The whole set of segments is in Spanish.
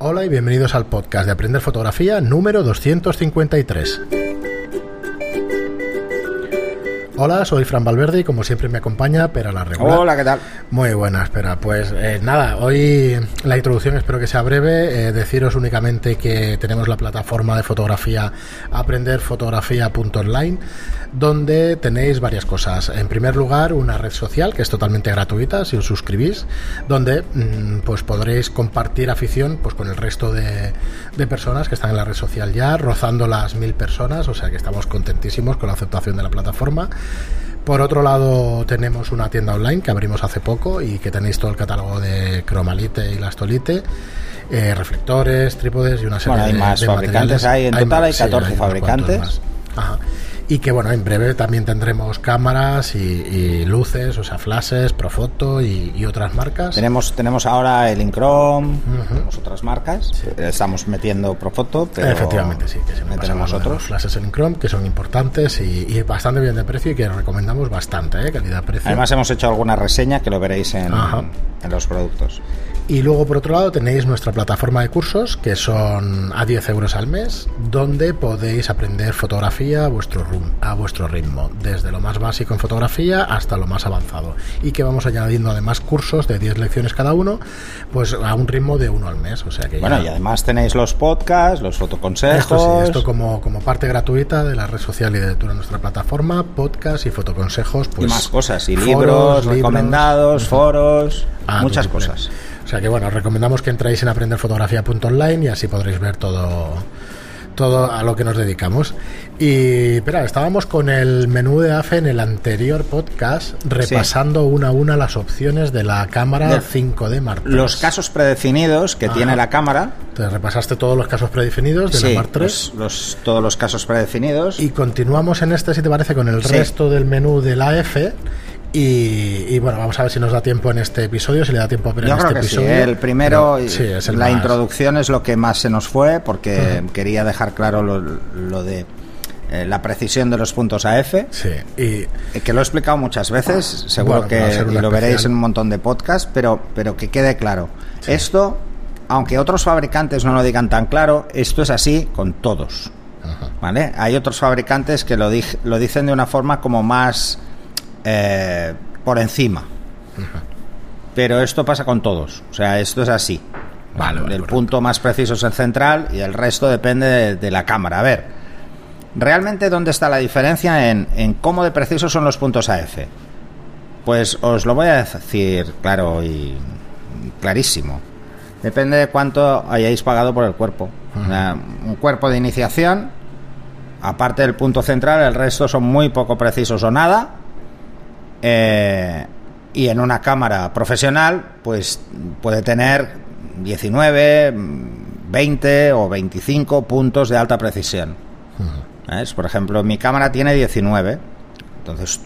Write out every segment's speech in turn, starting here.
Hola y bienvenidos al podcast de Aprender Fotografía número 253. Hola, soy Fran Valverde y como siempre me acompaña Pera la Regular. Hola, ¿qué tal? Muy buena, espera. Pues eh, nada, hoy la introducción espero que sea breve. Eh, deciros únicamente que tenemos la plataforma de fotografía aprenderfotografía.online donde tenéis varias cosas. En primer lugar, una red social que es totalmente gratuita si os suscribís, donde mm, pues podréis compartir afición pues con el resto de, de personas que están en la red social ya, rozando las mil personas, o sea que estamos contentísimos con la aceptación de la plataforma. Por otro lado, tenemos una tienda online que abrimos hace poco y que tenéis todo el catálogo de Cromalite y Lastolite, eh, reflectores, trípodes y una serie Bueno, hay más de fabricantes, materiales. hay- en total hay sí, 14 unos cuantos fabricantes. Ajá. Y que bueno, en breve también tendremos cámaras y, y luces, o sea, flashes, Profoto y, y otras marcas. Tenemos, tenemos ahora el Incrom, tenemos otras marcas. Estamos metiendo Profoto, pero Efectivamente, sí, que se me de otros. Flashes en Chrome, que son importantes y, y bastante bien de precio y que recomendamos bastante, ¿eh? calidad-precio. Además hemos hecho alguna reseña que lo veréis en, Ajá. en los productos. Y luego, por otro lado, tenéis nuestra plataforma de cursos, que son a 10 euros al mes, donde podéis aprender fotografía a vuestro, rum- a vuestro ritmo, desde lo más básico en fotografía hasta lo más avanzado. Y que vamos añadiendo además cursos de 10 lecciones cada uno, pues a un ritmo de uno al mes. O sea que Bueno, ya- y además tenéis los podcasts, los fotoconsejos. Esto sí, esto como, como parte gratuita de la red social y de toda nuestra plataforma, podcast y fotoconsejos, y pues más cosas, y foros, libros, libros. recomendados, foros, Ah, muchas cosas. O sea que bueno, os recomendamos que entréis en aprenderfotografía.online y así podréis ver todo todo a lo que nos dedicamos. Y espera, estábamos con el menú de AFE en el anterior podcast repasando una a una las opciones de la cámara Del- 5D Mark III. Los casos predefinidos que Ajá. tiene la cámara. Te repasaste todos los casos predefinidos de Sí, la Mark III. los- los- todos los casos predefinidos. Y continuamos en este, si te parece, con el Sí. resto del menú de la F. Y, y bueno, vamos a ver si nos da tiempo en este episodio, si le da tiempo a ver Yo en creo este que sí. episodio. ¿eh? El primero, Pero sí, es el la más- introducción es lo que más se nos fue porque quería dejar claro lo, lo de eh, la precisión de los puntos AF, eh, Sí, y que lo he explicado muchas veces, seguro Bueno, va a que y lo veréis en un montón de podcasts, pero, pero que quede claro. Esto, aunque otros fabricantes no lo digan tan claro, esto es así con todos. ¿Vale? Hay otros fabricantes que lo, dij- lo dicen de una forma como más eh, por encima. Pero esto pasa con todos. O sea, esto es así. Vale, vale, el correcto. punto más preciso es el central y el resto depende de, de la cámara. A ver, realmente dónde está la diferencia en, en cómo de precisos son los puntos AF. Pues os lo voy a decir claro y clarísimo. Depende de cuánto hayáis pagado por el cuerpo. Un cuerpo de iniciación, aparte del punto central, el resto son muy poco precisos o nada. Eh, y en una cámara profesional, pues puede tener 19, mm, 20 o 25 puntos de alta precisión. ¿Ves? Por ejemplo, mi cámara tiene 19, entonces,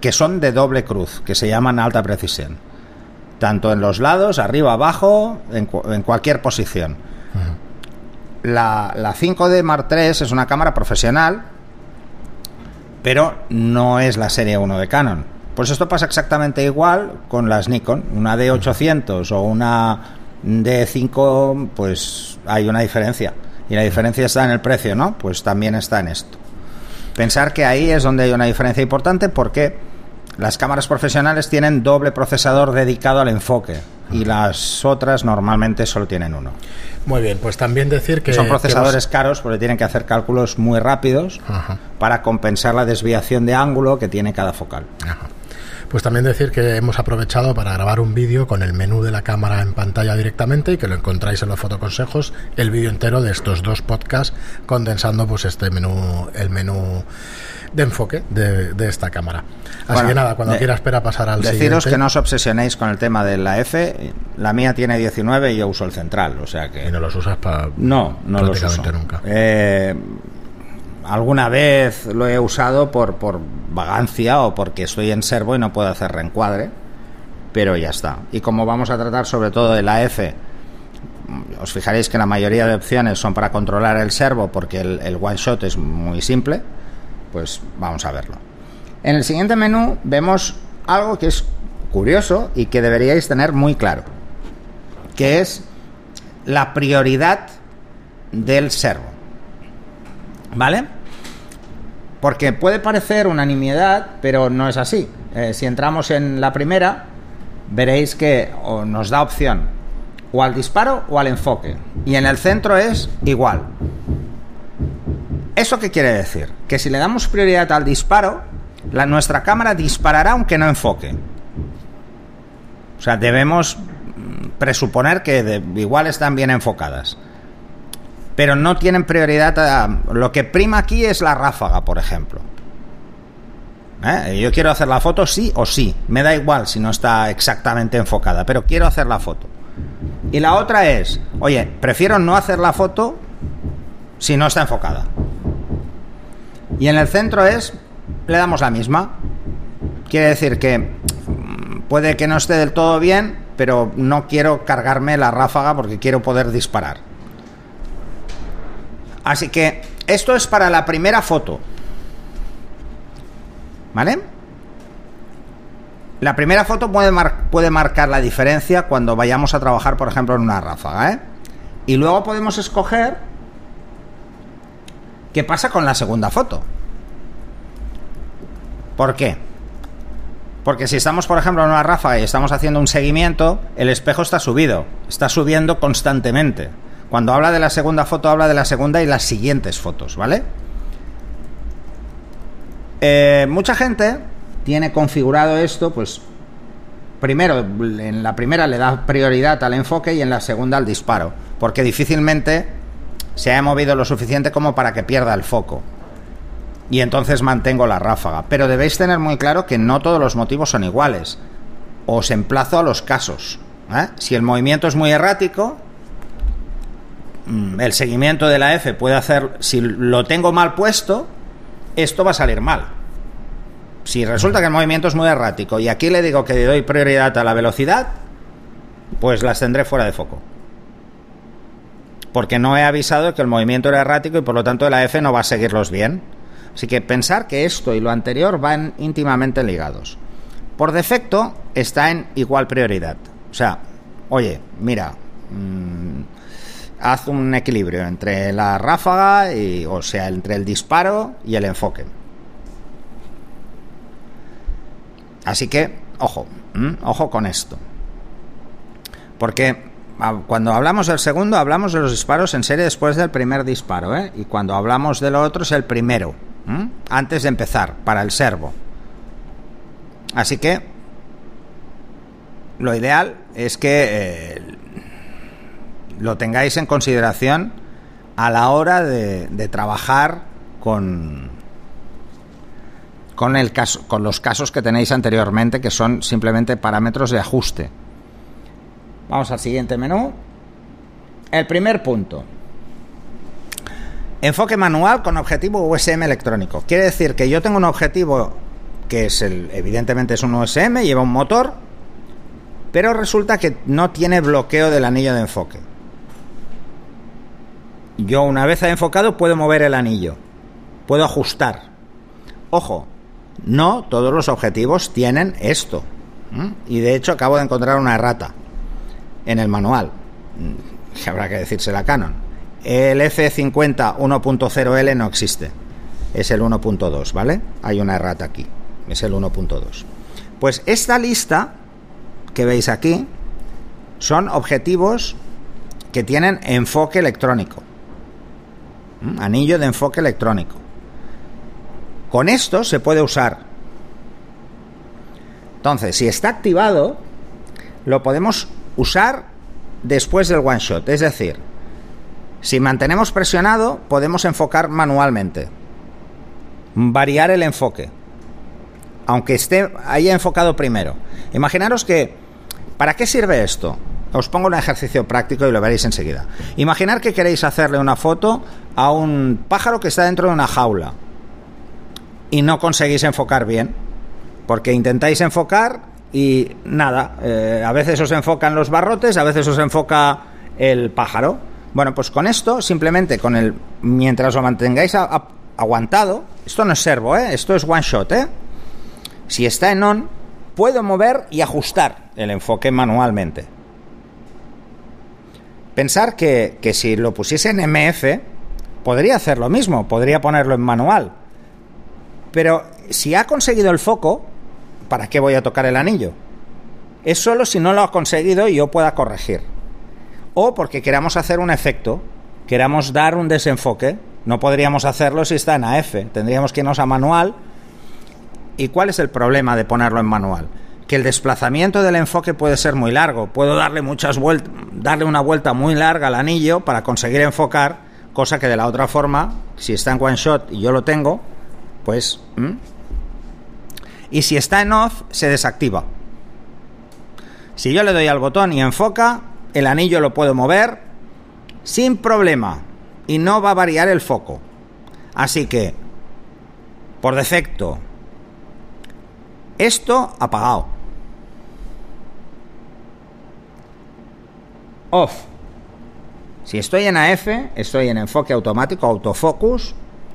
que son de doble cruz, que se llaman alta precisión. Tanto en los lados, arriba, abajo, en, cu- en cualquier posición. La, la 5D Mark III es una cámara profesional, pero no es la serie 1 de Canon. Pues esto pasa exactamente igual con las Nikon. Una D800 o una D5, pues hay una diferencia. Y la diferencia está en el precio, ¿no? Pues también está en esto. Pensar que ahí es donde hay una diferencia importante porque las cámaras profesionales tienen doble procesador dedicado al enfoque y las otras normalmente solo tienen uno. muy bien, pues también decir que... Son que procesadores caros porque tienen que hacer cálculos muy rápidos Ajá. para compensar la desviación de ángulo que tiene cada focal. Ajá. Pues también decir que hemos aprovechado para grabar un vídeo con el menú de la cámara en pantalla directamente y que lo encontráis en los fotoconsejos, el vídeo entero de estos dos podcasts, condensando pues este menú, el menú de enfoque de, de esta cámara. Así Bueno, que nada, cuando de- quiera espera pasar al Deciros siguiente. que no os obsesionéis con el tema de la F. La mía tiene 19 y yo uso el central, o sea que... Y no los usas para... No, no los uso. Prácticamente nunca. Eh, alguna vez lo he usado por, por vagancia o porque estoy en servo y no puedo hacer reencuadre, pero ya está. Y como vamos a tratar sobre todo de la F, os fijaréis que la mayoría de opciones son para controlar el servo porque el, el one shot es muy simple, pues vamos a verlo. En el siguiente menú vemos algo que es curioso y que deberíais tener muy claro, que es la prioridad del servo. ¿Vale? Porque puede parecer una nimiedad, pero no es así. Eh, si entramos en la primera, veréis que nos da opción o al disparo o al enfoque. Y en el centro es igual. ¿Eso qué quiere decir? Que si le damos prioridad al disparo, la, nuestra cámara disparará aunque no enfoque. O sea, debemos mm, presuponer que igual están bien enfocadas. Pero no tienen prioridad a... Lo que prima aquí es la ráfaga, por ejemplo. ¿Eh? Yo quiero hacer la foto sí o sí. Me da igual si no está exactamente enfocada, pero quiero hacer la foto. Y la otra es, oye, prefiero no hacer la foto si no está enfocada. Y en el centro es, le damos la misma. Quiere decir que mm, puede que no esté del todo bien, pero no quiero cargarme la ráfaga porque quiero poder disparar. Así que esto es para la primera foto. ¿Vale? La primera foto puede, puede marcar la diferencia cuando vayamos a trabajar, por ejemplo, en una ráfaga. ¿eh? Y luego podemos escoger qué pasa con la segunda foto. ¿Por qué? Porque si estamos, por ejemplo, en una ráfaga y estamos haciendo un seguimiento, el espejo está subido, está subiendo constantemente. Cuando habla de la segunda foto, habla de la segunda y las siguientes fotos, ¿vale? Eh, mucha gente tiene configurado esto, pues primero, en la primera le da prioridad al enfoque y en la segunda al disparo, porque difícilmente se ha movido lo suficiente como para que pierda el foco. Y entonces mantengo la ráfaga. Pero debéis tener muy claro que no todos los motivos son iguales. Os emplazo a los casos. ¿eh? Si el movimiento es muy errático, el seguimiento de la F puede hacer, si lo tengo mal puesto, esto va a salir mal. Si resulta que el movimiento es muy errático y aquí le digo que le doy prioridad a la velocidad, pues las tendré fuera de foco. Porque no he avisado que el movimiento era errático y por lo tanto la F no va a seguirlos bien. Así que pensar que esto y lo anterior van íntimamente ligados. Por defecto está en igual prioridad. O sea, oye, mira, mm, haz un equilibrio entre la ráfaga y, o sea, entre el disparo y el enfoque. Así que, ojo, ojo con esto. Porque ah, cuando hablamos del segundo, hablamos de los disparos en serie después del primer disparo, ¿eh? Y cuando hablamos de lo otro es el primero, antes de empezar, para el servo. Así que lo ideal es que eh, lo tengáis en consideración a la hora de trabajar con, con, el caso, con los casos que tenéis anteriormente, que son simplemente parámetros de ajuste. Vamos al siguiente menú. El primer punto. Enfoque manual con objetivo USM electrónico. Quiere decir que yo tengo un objetivo que es el, evidentemente es un USM, lleva un motor, pero resulta que no tiene bloqueo del anillo de enfoque. Yo una vez enfocado puedo mover el anillo, puedo ajustar. Ojo, no todos los objetivos tienen esto. Y de hecho acabo de encontrar una errata en el manual. Mm, habrá que decirse la Canon. El F50 1.0L no existe. Es el 1.2, ¿vale? Hay una errata aquí. Es el 1.2. Pues esta lista que veis aquí son objetivos que tienen enfoque electrónico. Anillo de enfoque electrónico. Con esto se puede usar. Entonces, si está activado, lo podemos usar después del one shot. Es decir, si mantenemos presionado, podemos enfocar manualmente. Variar el enfoque. Aunque esté haya enfocado primero. Imaginaros que. ¿Para qué sirve esto? Os pongo un ejercicio práctico y lo veréis enseguida. Imaginar que queréis hacerle una foto a un pájaro que está dentro de una jaula y no conseguís enfocar bien. Porque intentáis enfocar y nada, eh, a veces os enfocan los barrotes, a veces os enfoca el pájaro. Bueno, pues con esto, simplemente con el. Mientras lo mantengáis aguantado, esto no es servo, ¿eh? esto es one shot, ¿eh? Si está en on, puedo mover y ajustar el enfoque manualmente. Pensar que, que si lo pusiese en MF, podría hacer lo mismo, podría ponerlo en manual. Pero si ha conseguido el foco, ¿para qué voy a tocar el anillo? Es solo si no lo ha conseguido y yo pueda corregir. O porque queramos hacer un efecto, queramos dar un desenfoque, no podríamos hacerlo si está en AF, tendríamos que irnos a manual. ¿Y cuál es el problema de ponerlo en manual? Que el desplazamiento del enfoque puede ser muy largo, puedo darle muchas vueltas, darle una vuelta muy larga al anillo para conseguir enfocar, cosa que de la otra forma, si está en one shot y yo lo tengo, pues y si está en off, se desactiva. Si yo le doy al botón y enfoca, el anillo lo puedo mover sin problema y no va a variar el foco. Así que, por defecto, esto apagado. Off. Si estoy en AF, estoy en enfoque automático, autofocus,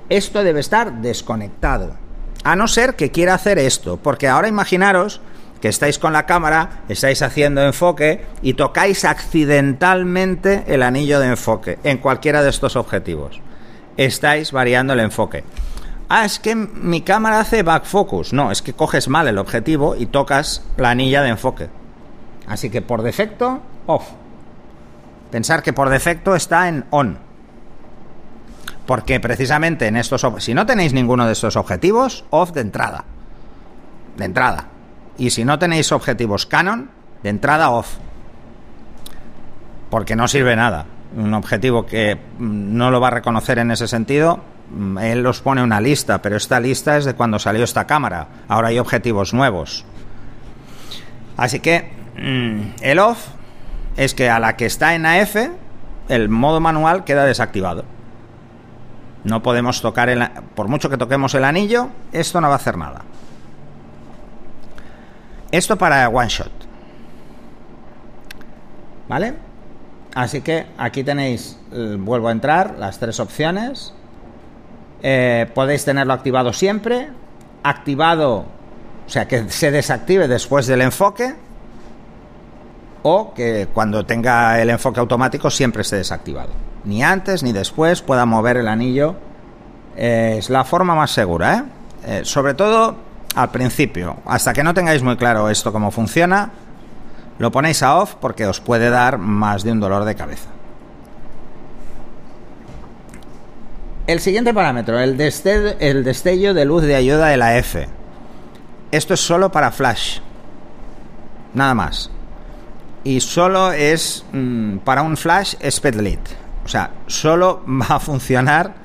esto debe estar desconectado. A no ser que quiera hacer esto, porque ahora imaginaros que estáis con la cámara, estáis haciendo enfoque y tocáis accidentalmente el anillo de enfoque en cualquiera de estos objetivos. Estáis variando el enfoque. Ah, es que mi cámara hace back focus. No, es que coges mal el objetivo y tocas la anilla de enfoque. Así que por defecto, off. Pensar que por defecto está en on. Porque precisamente en estos... Si no tenéis ninguno de estos objetivos, off de entrada. De entrada. Y si no tenéis objetivos Canon, de entrada off. Porque no sirve nada. Un objetivo que mm, no lo va a reconocer en ese sentido, mm, él os pone una lista, pero esta lista es de cuando salió esta cámara. Ahora hay objetivos nuevos. Así que mm, el off es que a la que está en AF, el modo manual queda desactivado. No podemos tocar el... Por mucho que toquemos el anillo, esto no va a hacer nada. Esto para one shot. ¿Vale? Así que aquí tenéis, eh, vuelvo a entrar, las tres opciones. Eh, podéis tenerlo activado siempre. Activado, o sea, que se desactive después del enfoque. O que cuando tenga el enfoque automático siempre esté desactivado ni antes ni después pueda mover el anillo. Eh, es la forma más segura, ¿eh? ¿eh? sobre todo al principio. Hasta que no tengáis muy claro esto cómo funciona, lo ponéis a off porque os puede dar más de un dolor de cabeza. El siguiente parámetro, el destello, el destello de luz de ayuda de la F. Esto es solo para flash. Nada más. Y solo es mm, para un flash speedlit. O sea, solo va a funcionar,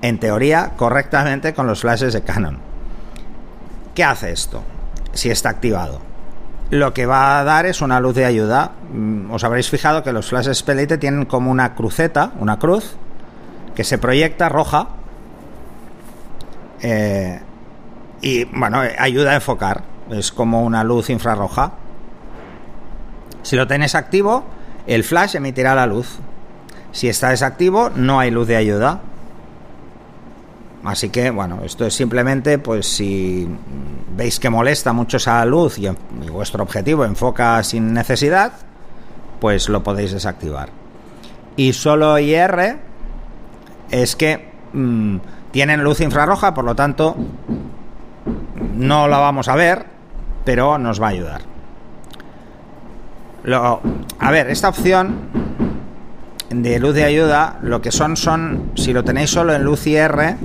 en teoría, correctamente con los flashes de Canon. ¿Qué hace esto? Si está activado. Lo que va a dar es una luz de ayuda. Mm, os habréis fijado que los flashes Pelite tienen como una cruceta, una cruz, que se proyecta roja. Eh, y bueno, ayuda a enfocar. Es como una luz infrarroja. Si lo tenéis activo, el flash emitirá la luz. Si está desactivo, no hay luz de ayuda. Así que, bueno, esto es simplemente, pues si veis que molesta mucho esa luz y, vuestro objetivo enfoca sin necesidad, pues lo podéis desactivar. Y solo IR es que mm, tienen luz infrarroja, por lo tanto, no la vamos a ver, pero nos va a ayudar. Lo, a ver, esta opción de luz de ayuda, lo que son son, si lo tenéis solo en luz IR,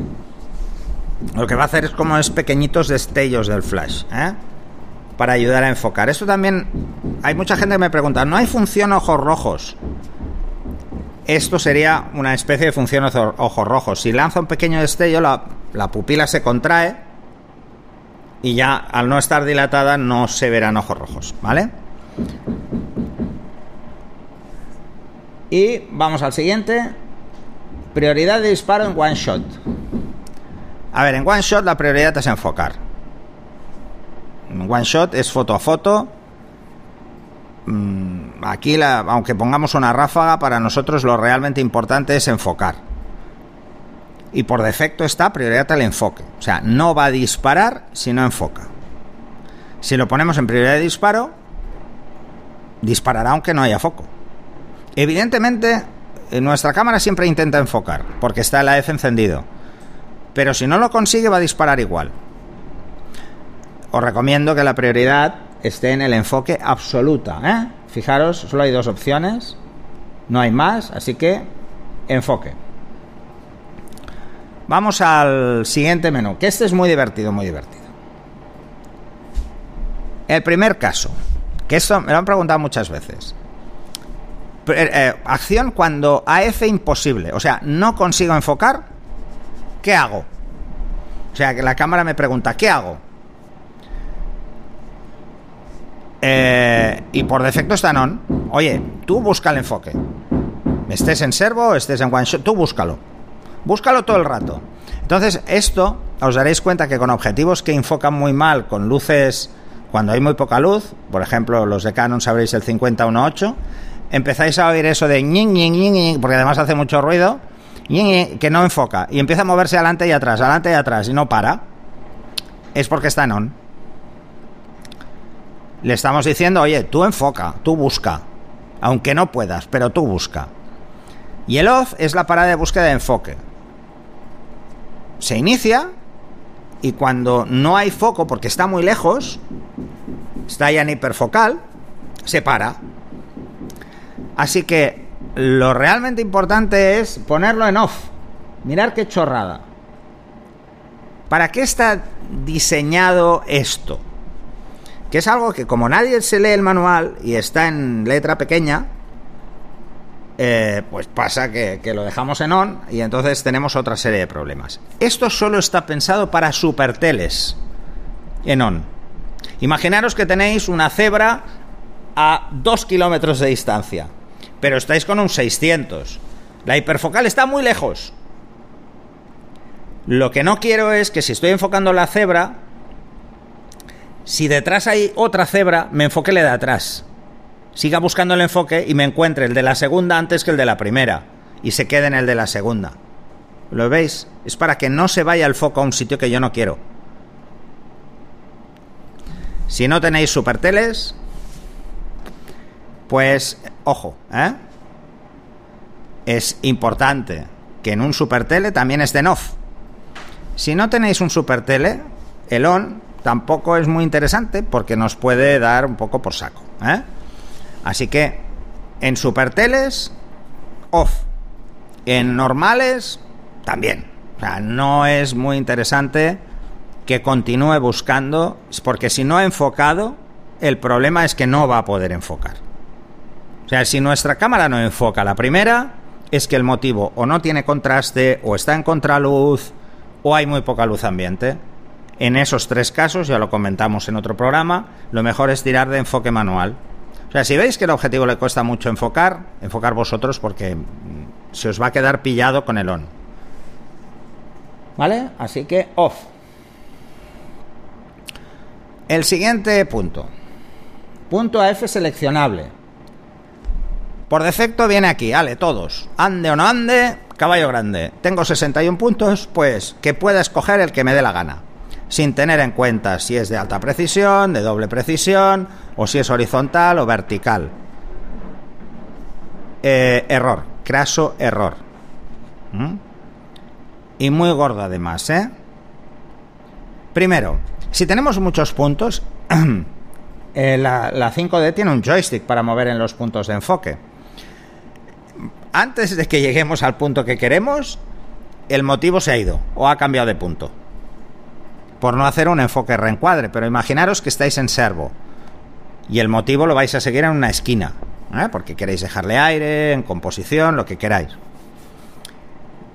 lo que va a hacer es como es pequeñitos destellos del flash, ¿eh? para ayudar a enfocar. Esto también, hay mucha gente que me pregunta, ¿no hay función ojos rojos? Esto sería una especie de función ojos rojos. Si lanza un pequeño destello, la, la pupila se contrae y ya al no estar dilatada no se verán ojos rojos, ¿vale? Y vamos al siguiente. Prioridad de disparo en one shot. A ver, en one shot la prioridad es enfocar. En one shot es foto a foto. Mm, aquí, la, aunque pongamos una ráfaga, para nosotros lo realmente importante es enfocar. Y por defecto está prioridad al enfoque. O sea, no va a disparar si no enfoca. Si lo ponemos en prioridad de disparo, disparará aunque no haya foco Evidentemente, nuestra cámara siempre intenta enfocar, porque está el AF encendido. Pero si no lo consigue, va a disparar igual. Os recomiendo que la prioridad esté en el enfoque absoluta. ¿eh? Fijaros, solo hay dos opciones, no hay más, así que enfoque. Vamos al siguiente menú, que este es muy divertido, muy divertido. El primer caso, que esto me lo han preguntado muchas veces. Eh, eh, acción cuando AF imposible, o sea, no consigo enfocar, ¿qué hago? O sea, que la cámara me pregunta, ¿qué hago? Eh, y por defecto está en on. Oye, tú busca el enfoque. Estés en servo, estés en one tú búscalo. Búscalo todo el rato. Entonces, esto os daréis cuenta que con objetivos que enfocan muy mal, con luces cuando hay muy poca luz, por ejemplo, los de Canon sabréis el 5018, empezáis a oír eso de ñing, ñing, ñing, porque además hace mucho ruido, que no enfoca y empieza a moverse adelante y atrás, adelante y atrás y no para, es porque está en on. Le estamos diciendo, oye, tú enfoca, tú busca, aunque no puedas, pero tú busca. Y el off es la parada de búsqueda de enfoque. Se inicia y cuando no hay foco porque está muy lejos, está ya en hiperfocal, se para. Así que lo realmente importante es ponerlo en off. Mirar qué chorrada. ¿Para qué está diseñado esto? Que es algo que como nadie se lee el manual y está en letra pequeña, eh, pues pasa que, lo dejamos en on y entonces tenemos otra serie de problemas. Esto solo está pensado para superteles en on. Imaginaros que tenéis una cebra a 2 kilómetros de distancia, pero estáis con un 600. La hiperfocal está muy lejos. Lo que no quiero es que si estoy enfocando la cebra, si detrás hay otra cebra, me enfoque de atrás siga buscando el enfoque y me encuentre el de la segunda antes que el de la primera y se quede en el de la segunda. ¿Lo veis? Es para que no se vaya el foco a un sitio que yo no quiero. Si no tenéis superteles, pues ojo, ¿eh? Es importante que en un supertele también esté en off. Si no tenéis un supertele, el on tampoco es muy interesante porque nos puede dar un poco por saco, ¿eh? Así que en superteles, off. En normales, también. O sea, no es muy interesante que continúe buscando, porque si no ha enfocado, el problema es que no va a poder enfocar. Sea, si nuestra cámara no enfoca la primera, es que el motivo o no tiene contraste, o está en contraluz, o hay muy poca luz ambiente. En esos tres casos, ya lo comentamos en otro programa, lo mejor es tirar de enfoque manual. O sea, si veis que el objetivo le cuesta mucho enfocar, enfocar vosotros porque mm, se os va a quedar pillado con el on. ¿Vale? Así que off. El siguiente punto. Punto AF seleccionable. Por defecto viene aquí, vale, todos. Ande o no ande, caballo grande. Tengo 61 puntos, pues que pueda escoger el que me dé la gana sin tener en cuenta si es de alta precisión, de doble precisión, o si es horizontal o vertical. Eh, error, craso error. ¿Mm? Y muy gordo además, ¿eh? Primero, si tenemos muchos puntos, eh, la, la 5D tiene un joystick para mover en los puntos de enfoque. Antes de que lleguemos al punto que queremos, el motivo se ha ido o ha cambiado de punto por no hacer un enfoque reencuadre, pero imaginaros que estáis en servo y el motivo lo vais a seguir en una esquina, ¿eh? porque queréis dejarle aire, en composición, lo que queráis.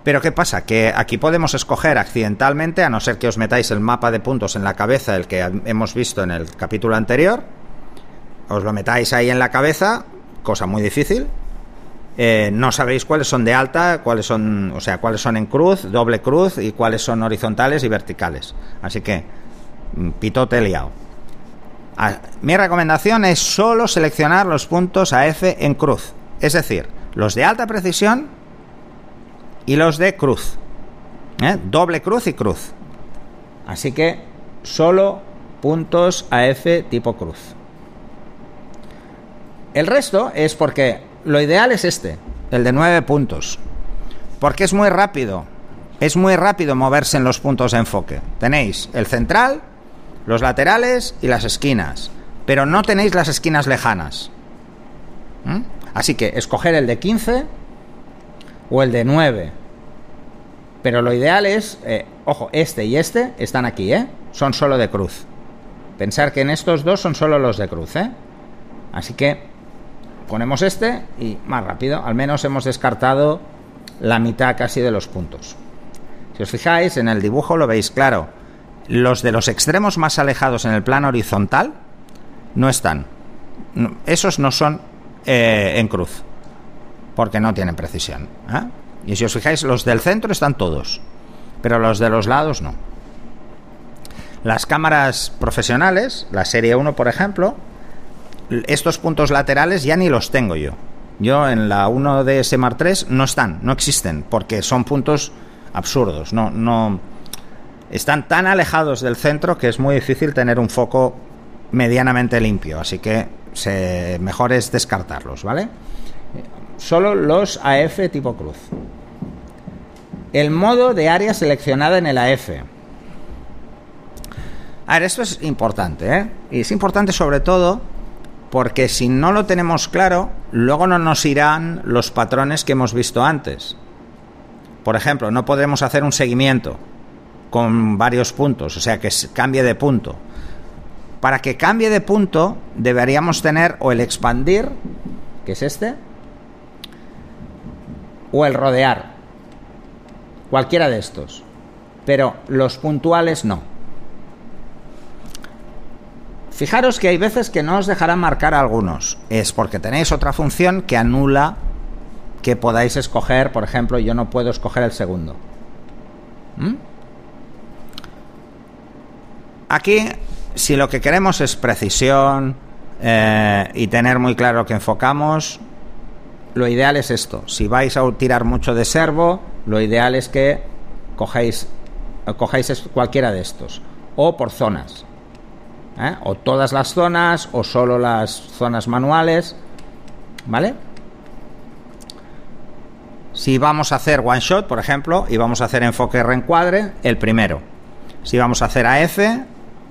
Pero ¿qué pasa? Que aquí podemos escoger accidentalmente, a no ser que os metáis el mapa de puntos en la cabeza, el que hemos visto en el capítulo anterior, os lo metáis ahí en la cabeza, cosa muy difícil, eh, no sabéis cuáles son de alta, cuáles son, o sea, cuáles son en cruz, doble cruz y cuáles son horizontales y verticales. Así que, mm, pitote liado. Ah, mi recomendación es solo seleccionar los puntos AF en cruz, es decir, los de alta precisión y los de cruz. ¿eh? Doble cruz y cruz. Así que solo puntos AF tipo cruz. El resto es porque lo ideal es este, el de 9 puntos. Porque es muy rápido. Es muy rápido moverse en los puntos de enfoque. Tenéis el central, los laterales y las esquinas. Pero no tenéis las esquinas lejanas. Así que escoger el de 15 o el de 9. Pero lo ideal es, eh, ojo, este y este están aquí, ¿eh? Son solo de cruz. Pensar que en estos dos son solo los de cruz, ¿eh? Así que ponemos este y más rápido. Al menos hemos descartado la mitad casi de los puntos. Si os fijáis, en el dibujo lo veis claro. Los de los extremos más alejados en el plano horizontal no están. Esos no son eh, en cruz, porque no tienen precisión. ¿eh? Y si os fijáis, los del centro están todos, pero los de los lados no. Las cámaras profesionales, la serie 1 por ejemplo, estos puntos laterales ya ni los tengo yo. Yo en la 1 de SMAR 3 no están, no existen, porque son puntos absurdos, no, no están tan alejados del centro que es muy difícil tener un foco medianamente limpio, así que se, mejor es descartarlos, ¿vale? Solo los AF tipo cruz. El modo de área seleccionada en el AF. A ver, esto es importante, ¿eh? Y es importante sobre todo porque si no lo tenemos claro, luego no nos irán los patrones que hemos visto antes. Por ejemplo, no podremos hacer un seguimiento con varios puntos, o sea, que cambie de punto. Para que cambie de punto, deberíamos tener o el expandir, que es este, o el rodear. Cualquiera de estos. Pero los puntuales no. Fijaros que hay veces que no os dejarán marcar algunos. Es porque tenéis otra función que anula que podáis escoger, por ejemplo, yo no puedo escoger el segundo. ¿Mm? Aquí, si lo que queremos es precisión eh, y tener muy claro que enfocamos, lo ideal es esto. Si vais a tirar mucho de servo, lo ideal es que cogéis, cualquiera de estos. O por zonas. ¿Eh? o todas las zonas o solo las zonas manuales, ¿vale? Si vamos a hacer one shot, por ejemplo, y vamos a hacer enfoque reencuadre, el primero. Si vamos a hacer AF,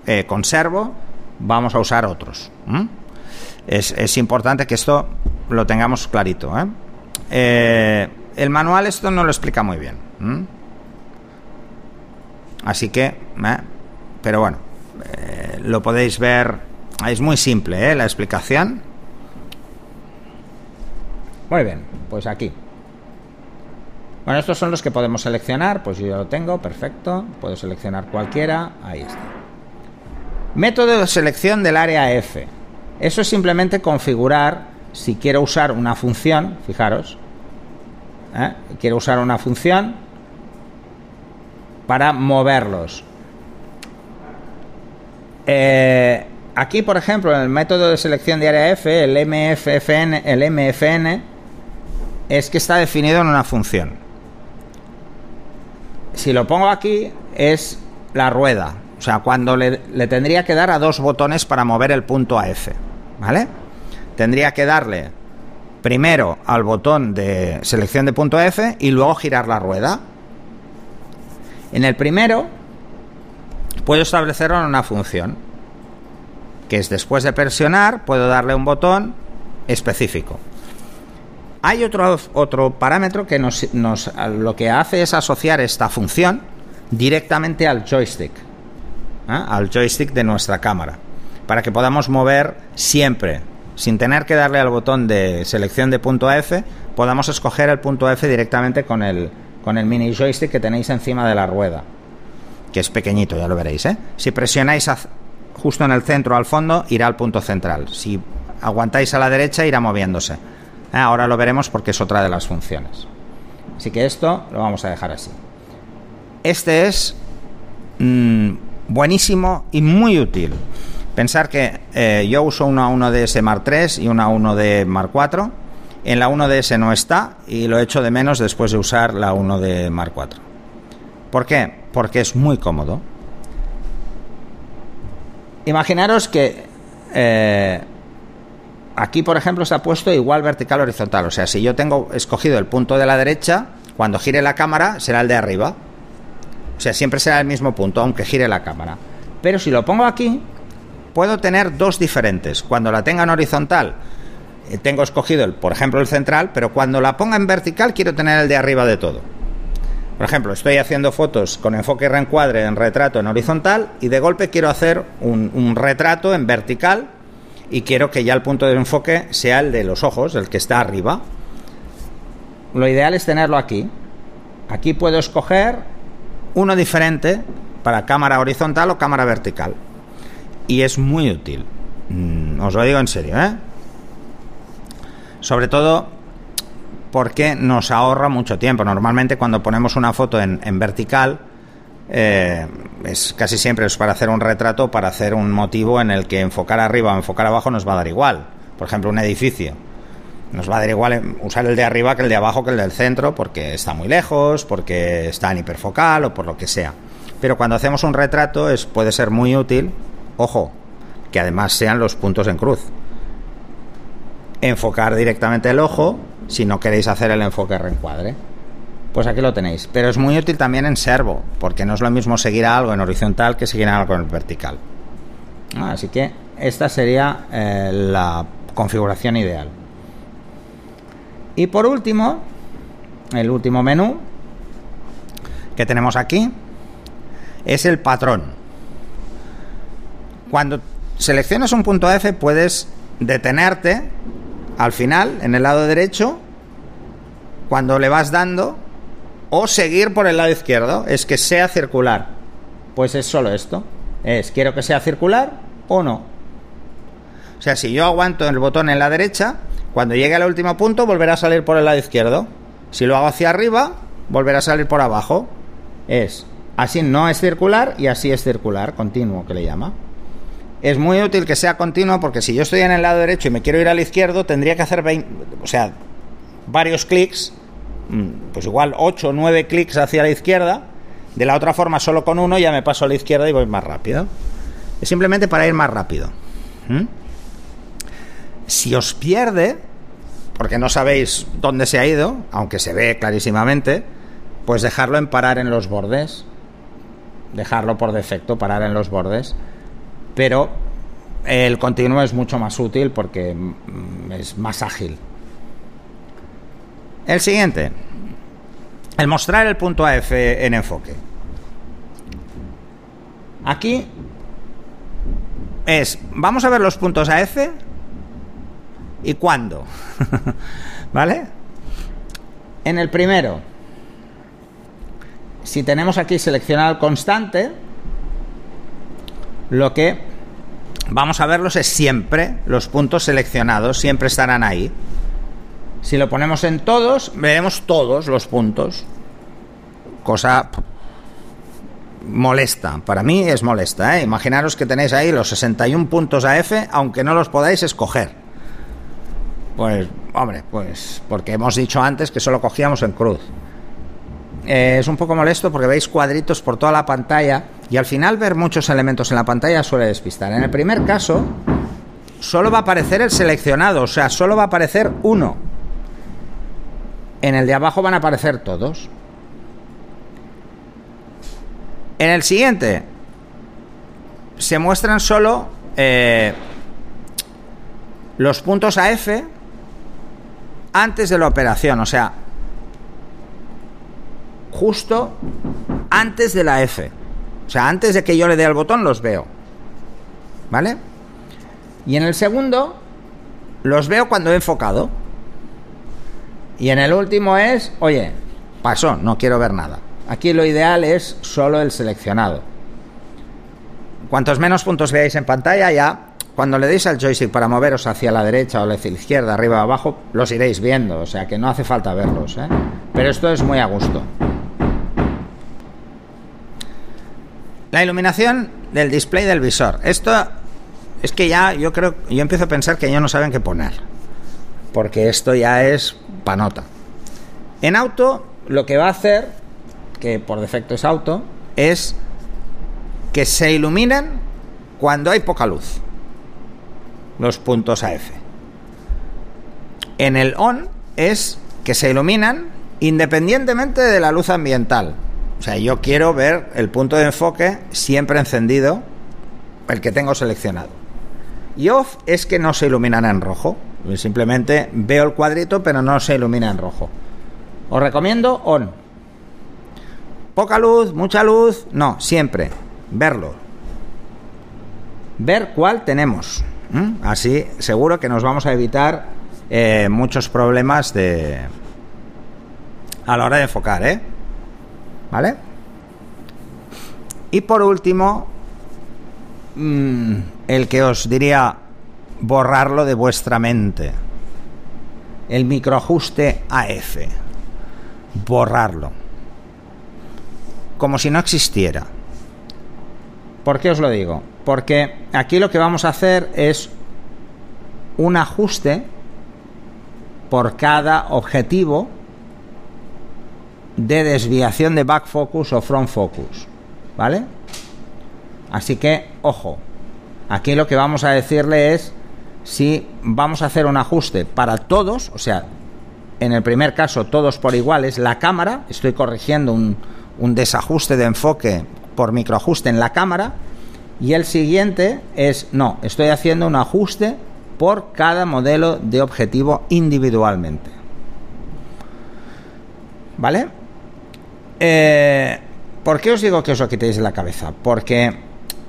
eh, conservo, vamos a usar otros. Es, importante que esto lo tengamos clarito. ¿eh? el manual esto no lo explica muy bien. Así que, pero bueno, eh, lo podéis ver, es muy simple ¿eh? la explicación. Muy bien, pues aquí. Bueno, estos son los que podemos seleccionar, pues yo ya lo tengo, perfecto. Puedo seleccionar cualquiera, ahí está. Método de selección del área F. Eso es simplemente configurar si quiero usar una función, fijaros, ¿eh? quiero usar una función para moverlos. Eh, aquí, por ejemplo, en el método de selección de área F, el MFFN, el MFN, es que está definido en una función. Si lo pongo aquí, es la rueda. O sea, cuando le, le tendría que dar a dos botones para mover el punto a F. ¿Vale? Tendría que darle primero al botón de selección de punto F y luego girar la rueda. En el primero puedo establecerlo en una función, que es después de presionar, puedo darle un botón específico. Hay otro, otro parámetro que nos, lo que hace es asociar esta función directamente al joystick, ¿eh? al joystick de nuestra cámara, para que podamos mover siempre, sin tener que darle al botón de selección de punto F, podamos escoger el punto F directamente con el, con el mini joystick que tenéis encima de la rueda que es pequeñito, ya lo veréis. ¿eh? Si presionáis justo en el centro al fondo, irá al punto central. Si aguantáis a la derecha, irá moviéndose. ¿Eh? Ahora lo veremos porque es otra de las funciones. Así que esto lo vamos a dejar así. Este es mm, buenísimo y muy útil. Pensar que eh, yo uso una 1DS Mark 3 y una 1D Mark 4. En la 1DS no está y lo echo de menos después de usar la 1D Mark 4. ¿Por qué? Porque es muy cómodo. Imaginaros que eh, aquí, por ejemplo, se ha puesto igual vertical horizontal. O sea, si yo tengo escogido el punto de la derecha, cuando gire la cámara será el de arriba. O sea, siempre será el mismo punto, aunque gire la cámara. Pero si lo pongo aquí, puedo tener dos diferentes. Cuando la tenga en horizontal, eh, tengo escogido, el, por ejemplo, el central, pero cuando la ponga en vertical, quiero tener el de arriba de todo. Por ejemplo, estoy haciendo fotos con enfoque reencuadre en retrato en horizontal y de golpe quiero hacer un, un retrato en vertical y quiero que ya el punto de enfoque sea el de los ojos, el que está arriba. Lo ideal es tenerlo aquí. Aquí puedo escoger uno diferente para cámara horizontal o cámara vertical. Y es muy útil. Mm, os lo digo en serio, ¿eh? Sobre todo porque nos ahorra mucho tiempo. Normalmente cuando ponemos una foto en, en vertical, eh, es casi siempre es para hacer un retrato, para hacer un motivo en el que enfocar arriba o enfocar abajo nos va a dar igual. Por ejemplo, un edificio. Nos va a dar igual usar el de arriba que el de abajo que el del centro porque está muy lejos, porque está en hiperfocal o por lo que sea. Pero cuando hacemos un retrato es, puede ser muy útil, ojo, que además sean los puntos en cruz. Enfocar directamente el ojo si no queréis hacer el enfoque reencuadre. Pues aquí lo tenéis. Pero es muy útil también en servo, porque no es lo mismo seguir algo en horizontal que seguir algo en vertical. Así que esta sería eh, la configuración ideal. Y por último, el último menú que tenemos aquí es el patrón. Cuando seleccionas un punto F puedes detenerte al final, en el lado derecho, cuando le vas dando, o seguir por el lado izquierdo, es que sea circular. Pues es solo esto. Es, quiero que sea circular o no. O sea, si yo aguanto el botón en la derecha, cuando llegue al último punto, volverá a salir por el lado izquierdo. Si lo hago hacia arriba, volverá a salir por abajo. Es así no es circular y así es circular, continuo que le llama. Es muy útil que sea continuo porque si yo estoy en el lado derecho y me quiero ir al izquierdo, tendría que hacer o sea, varios clics, mm, pues igual 8 o 9 clics hacia la izquierda. De la otra forma, solo con uno ya me paso a la izquierda y voy más rápido. Es simplemente para ir más rápido. Si os pierde, porque no sabéis dónde se ha ido, aunque se ve clarísimamente, pues dejarlo en parar en los bordes. Dejarlo por defecto, parar en los bordes. Pero el continuo es mucho más útil porque mm, es más ágil. El siguiente. El mostrar el punto AF en enfoque. Aquí es, vamos a ver los puntos AF y cuándo. ¿Vale? En el primero, si tenemos aquí seleccionado el constante, lo que vamos a verlos es siempre, los puntos seleccionados siempre estarán ahí. Si lo ponemos en todos, veremos todos los puntos. Cosa molesta, para mí es molesta. ¿eh? Imaginaros que tenéis ahí los 61 puntos AF, aunque no los podáis escoger. Pues, hombre, pues porque hemos dicho antes que solo cogíamos en cruz. Eh, es un poco molesto porque veis cuadritos por toda la pantalla y al final ver muchos elementos en la pantalla suele despistar. En el primer caso, solo va a aparecer el seleccionado, o sea, solo va a aparecer uno. En el de abajo van a aparecer todos. En el siguiente, se muestran solo eh, los puntos AF antes de la operación, o sea, justo antes de la F. O sea, antes de que yo le dé al botón los veo. ¿Vale? Y en el segundo los veo cuando he enfocado. Y en el último es, oye, pasó, no quiero ver nada. Aquí lo ideal es solo el seleccionado. Cuantos menos puntos veáis en pantalla, ya cuando le deis al joystick para moveros hacia la derecha o hacia la izquierda, arriba o abajo, los iréis viendo, o sea que no hace falta verlos. ¿eh? Pero esto es muy a gusto. La iluminación del display del visor. Esto es que ya yo creo, yo empiezo a pensar que ya no saben qué poner. Porque esto ya es panota. En auto, lo que va a hacer, que por defecto es auto, es que se iluminen cuando hay poca luz los puntos AF. En el on es que se iluminan independientemente de la luz ambiental. O sea, yo quiero ver el punto de enfoque siempre encendido, el que tengo seleccionado. Y off es que no se iluminan en rojo. Simplemente veo el cuadrito, pero no se ilumina en rojo. Os recomiendo on. Poca luz, mucha luz, no, siempre. Verlo. Ver cuál tenemos. Así seguro que nos vamos a evitar eh, muchos problemas de a la hora de enfocar, ¿eh? ¿Vale? Y por último, mm, el que os diría borrarlo de vuestra mente. El microajuste AF. Borrarlo. Como si no existiera. ¿Por qué os lo digo? Porque aquí lo que vamos a hacer es un ajuste por cada objetivo de desviación de back focus o front focus. ¿Vale? Así que, ojo, aquí lo que vamos a decirle es si vamos a hacer un ajuste para todos, o sea, en el primer caso todos por iguales, la cámara, estoy corrigiendo un, un desajuste de enfoque por microajuste en la cámara, y el siguiente es, no, estoy haciendo un ajuste por cada modelo de objetivo individualmente. ¿Vale? Eh, ¿Por qué os digo que os lo quitéis de la cabeza? Porque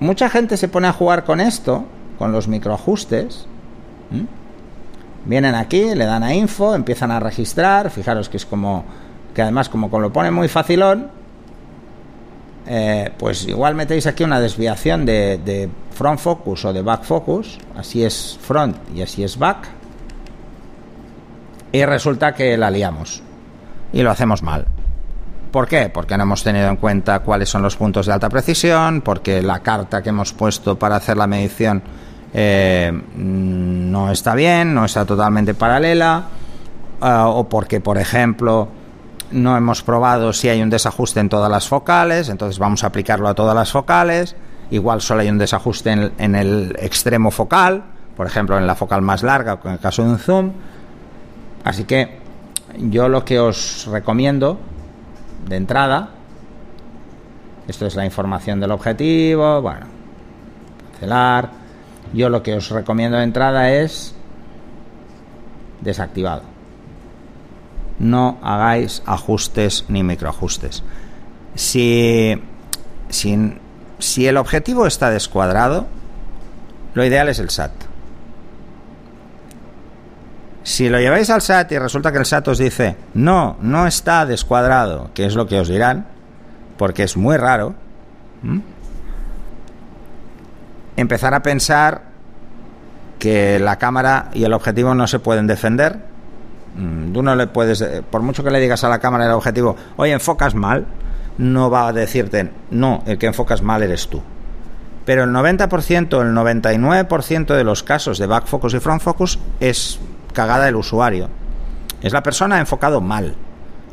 mucha gente se pone a jugar con esto, con los microajustes. Vienen aquí, le dan a info, empiezan a registrar. Fijaros que es como, que además como lo pone muy facilón, eh, pues igual metéis aquí una desviación de, de, front focus o de back focus. Así es front y así es back. Y resulta que la liamos. Y lo hacemos mal. ¿Por qué? Porque no hemos tenido en cuenta cuáles son los puntos de alta precisión, porque la carta que hemos puesto para hacer la medición eh, no está bien, no está totalmente paralela, eh, o porque, por ejemplo, no hemos probado si hay un desajuste en todas las focales, entonces vamos a aplicarlo a todas las focales, igual solo hay un desajuste en, el extremo focal, por ejemplo, en la focal más larga, en el caso de un zoom. Así que yo lo que os recomiendo de entrada. Esto es la información del objetivo. Bueno, cancelar. Yo lo que os recomiendo de entrada es desactivado. No hagáis ajustes ni microajustes. Si, si, el objetivo está descuadrado, lo ideal es el SAT. Si lo lleváis al SAT y resulta que el SAT os dice, no, no está descuadrado, que es lo que os dirán, porque es muy raro, empezar a pensar que la cámara y el objetivo no se pueden defender. Mm, tú no le puedes, eh, por mucho que le digas a la cámara el objetivo, oye, enfocas mal, no va a decirte, no, el que enfocas mal eres tú. Pero el 90%, el 99% de los casos de back focus y front focus es cagada del usuario. Es la persona enfocado mal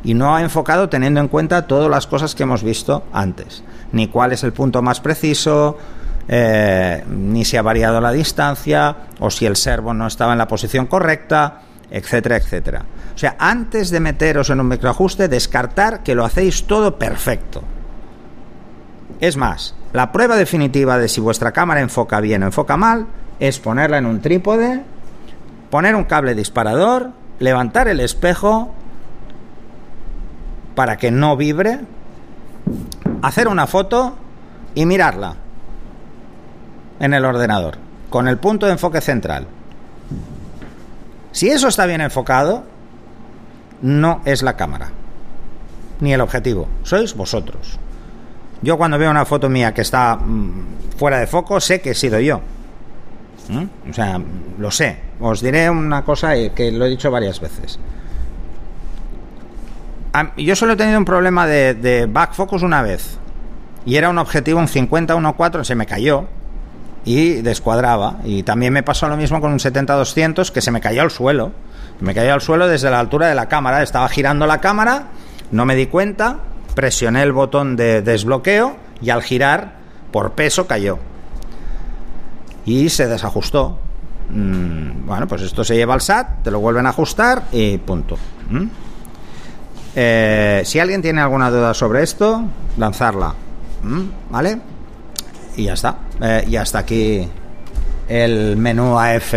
y no ha enfocado teniendo en cuenta todas las cosas que hemos visto antes. Ni cuál es el punto más preciso, eh, ni si ha variado la distancia, o si el servo no estaba en la posición correcta, etcétera, etcétera. O sea, antes de meteros en un microajuste, descartar que lo hacéis todo perfecto. Es más, la prueba definitiva de si vuestra cámara enfoca bien o enfoca mal es ponerla en un trípode poner un cable disparador, levantar el espejo para que no vibre, hacer una foto y mirarla en el ordenador con el punto de enfoque central. Si eso está bien enfocado, no es la cámara ni el objetivo, sois vosotros. Yo cuando veo una foto mía que está mm, fuera de foco, sé que he sido yo. ¿Mm? O sea, lo sé. Os diré una cosa que lo he dicho varias veces. Yo solo he tenido un problema de, back focus una vez. Y era un objetivo, un 50-1.4, se me cayó y descuadraba. Y también me pasó lo mismo con un 70-200 que se me cayó al suelo. Me cayó al suelo desde la altura de la cámara. Estaba girando la cámara, no me di cuenta, presioné el botón de desbloqueo y al girar, por peso, cayó y se desajustó. mm, bueno, pues esto se lleva al SAT, te lo vuelven a ajustar y punto. Eh, si alguien tiene alguna duda sobre esto, lanzarla. ¿Vale? Y ya está. Eh, y hasta aquí el menú AF,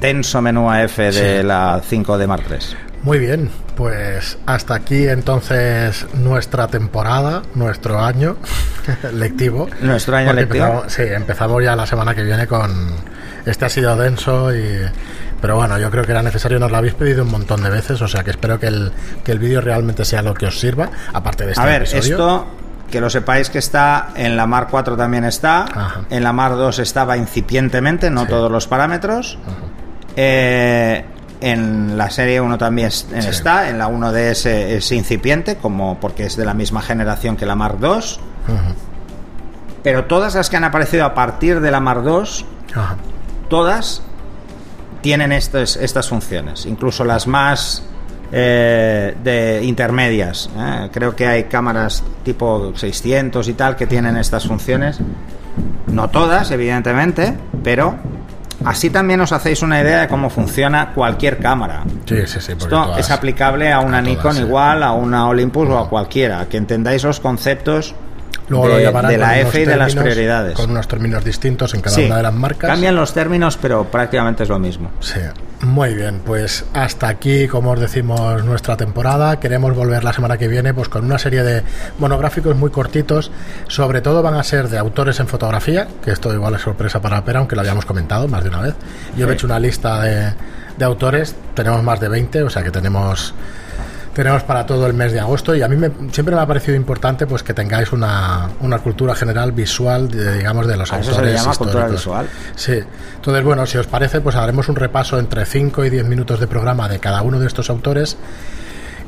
denso menú AF de la 5 de Mark 3. Muy bien, pues hasta aquí entonces nuestra temporada, nuestro año lectivo. Nuestro año lectivo. sí, empezamos ya la semana que viene con... Este ha sido denso y... Pero bueno, yo creo que era necesario, nos lo habéis pedido un montón de veces, o sea que espero que el, que el vídeo realmente sea lo que os sirva, aparte de este A ver, esto que lo sepáis que está en la Mar 4 también está, en la Mar 2 estaba incipientemente, no todos los parámetros. Eh, en la serie 1 también está, en la 1DS es incipiente, como porque es de la misma generación que la Mar 2. Pero todas las que han aparecido a partir de la Mar 2, todas tienen estas, estas funciones, incluso las más eh, de intermedias. ¿eh? Creo que hay cámaras tipo 600 y tal que tienen estas funciones. No todas, evidentemente, pero así también os hacéis una idea de cómo funciona cualquier cámara. Esto es aplicable a una Nikon igual, a una Olympus o a cualquiera. Que entendáis los conceptos de, la F y de las prioridades. Con unos términos distintos en cada una de las marcas. Cambian los términos, pero prácticamente es lo mismo. Sí. Muy bien, pues hasta aquí, como os decimos, nuestra temporada. Queremos volver la semana que viene pues con una serie de monográficos muy cortitos. Sobre todo van a ser de autores en fotografía, que esto igual es sorpresa para Pera, aunque lo habíamos comentado más de una vez. Yo he hecho una lista de, de autores, tenemos más de 20, o sea que tenemos tenemos para todo el mes de agosto y a mí me, siempre me ha parecido importante pues que tengáis una, una cultura general visual digamos de los autores eso se llama cultura visual. Sí. Entonces bueno si os parece pues haremos un repaso entre 5 y 10 minutos de programa de cada uno de estos autores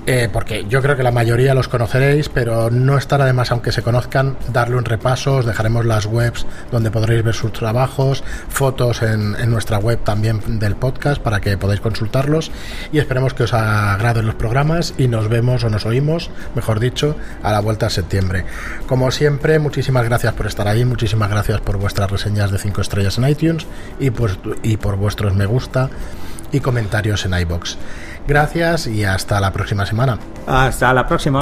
eh, porque yo creo que la mayoría los conoceréis, pero no estará de más, aunque se conozcan, darle un repaso. Os dejaremos las webs donde podréis ver sus trabajos, fotos en, nuestra web también del podcast para que podáis consultarlos. Y esperemos que os agraden los programas y nos vemos o nos oímos, mejor dicho, a la vuelta de septiembre. Como siempre, muchísimas gracias por estar ahí, muchísimas gracias por vuestras reseñas de 5 estrellas en iTunes y, pues, y por vuestros me gusta y comentarios en iBox. Gracias y hasta la próxima semana. Hasta la próxima.